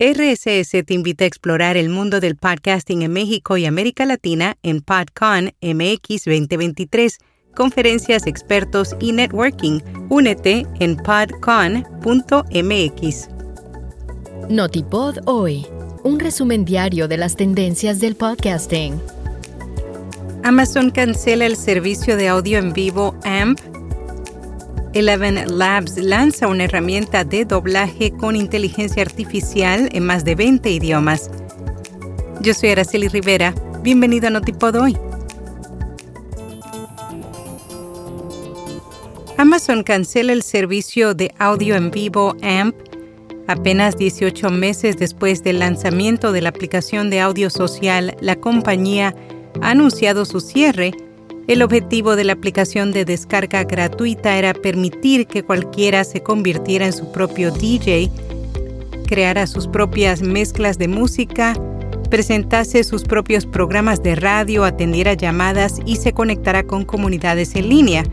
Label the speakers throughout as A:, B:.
A: RSS te invita a explorar el mundo del podcasting en México y América Latina en PodCon MX 2023, conferencias, expertos y networking. Únete en podcon.mx.
B: Notipod hoy, un resumen diario de las tendencias del podcasting.
A: Amazon cancela el servicio de audio en vivo AMP Eleven Labs lanza una herramienta de doblaje con inteligencia artificial en más de 20 idiomas. Yo soy Araceli Rivera. Bienvenido a Notipod hoy. Amazon cancela el servicio de audio en vivo AMP apenas 18 meses después del lanzamiento de la aplicación de audio social. La compañía ha anunciado su cierre el objetivo de la aplicación de descarga gratuita era permitir que cualquiera se convirtiera en su propio DJ, creara sus propias mezclas de música, presentase sus propios programas de radio, atendiera llamadas y se conectara con comunidades en línea.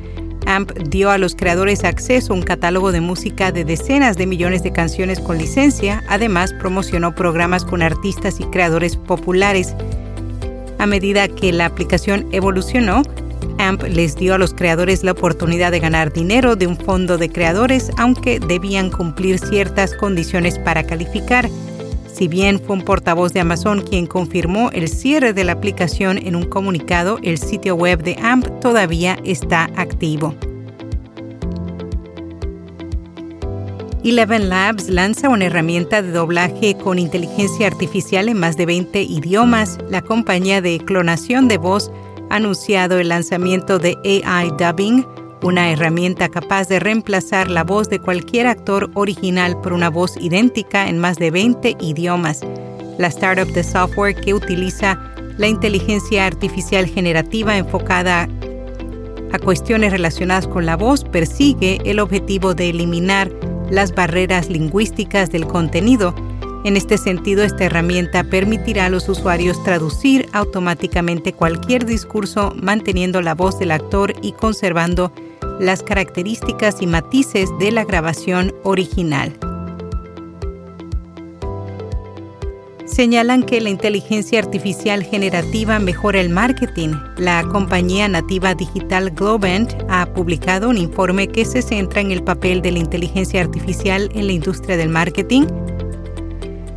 A: AMP dio a los creadores acceso a un catálogo de música de decenas de millones de canciones con licencia, además promocionó programas con artistas y creadores populares. A medida que la aplicación evolucionó, AMP les dio a los creadores la oportunidad de ganar dinero de un fondo de creadores, aunque debían cumplir ciertas condiciones para calificar. Si bien fue un portavoz de Amazon quien confirmó el cierre de la aplicación en un comunicado, el sitio web de AMP todavía está activo. Eleven Labs lanza una herramienta de doblaje con inteligencia artificial en más de 20 idiomas. La compañía de clonación de voz anunciado el lanzamiento de AI Dubbing, una herramienta capaz de reemplazar la voz de cualquier actor original por una voz idéntica en más de 20 idiomas. La startup de software que utiliza la inteligencia artificial generativa enfocada a cuestiones relacionadas con la voz persigue el objetivo de eliminar las barreras lingüísticas del contenido en este sentido, esta herramienta permitirá a los usuarios traducir automáticamente cualquier discurso manteniendo la voz del actor y conservando las características y matices de la grabación original. Señalan que la inteligencia artificial generativa mejora el marketing. La compañía nativa digital Globant ha publicado un informe que se centra en el papel de la inteligencia artificial en la industria del marketing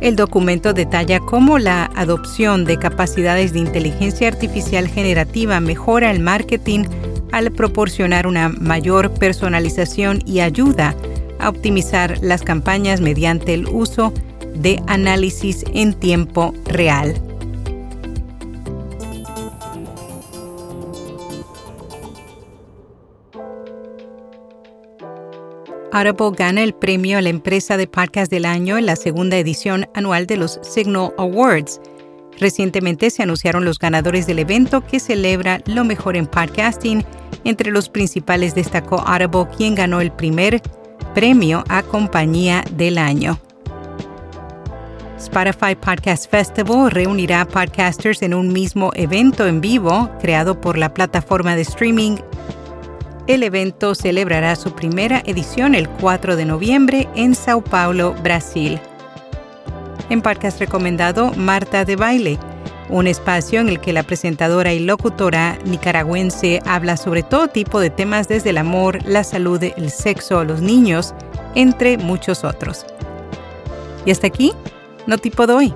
A: el documento detalla cómo la adopción de capacidades de inteligencia artificial generativa mejora el marketing al proporcionar una mayor personalización y ayuda a optimizar las campañas mediante el uso de análisis en tiempo real. Audible gana el premio a la empresa de podcast del año en la segunda edición anual de los Signal Awards. Recientemente se anunciaron los ganadores del evento que celebra lo mejor en podcasting. Entre los principales destacó Audible, quien ganó el primer premio a compañía del año. Spotify Podcast Festival reunirá podcasters en un mismo evento en vivo creado por la plataforma de streaming el evento celebrará su primera edición el 4 de noviembre en Sao Paulo, Brasil. En podcast recomendado Marta de Baile, un espacio en el que la presentadora y locutora nicaragüense habla sobre todo tipo de temas desde el amor, la salud, el sexo, los niños, entre muchos otros. Y hasta aquí, no tipo de hoy.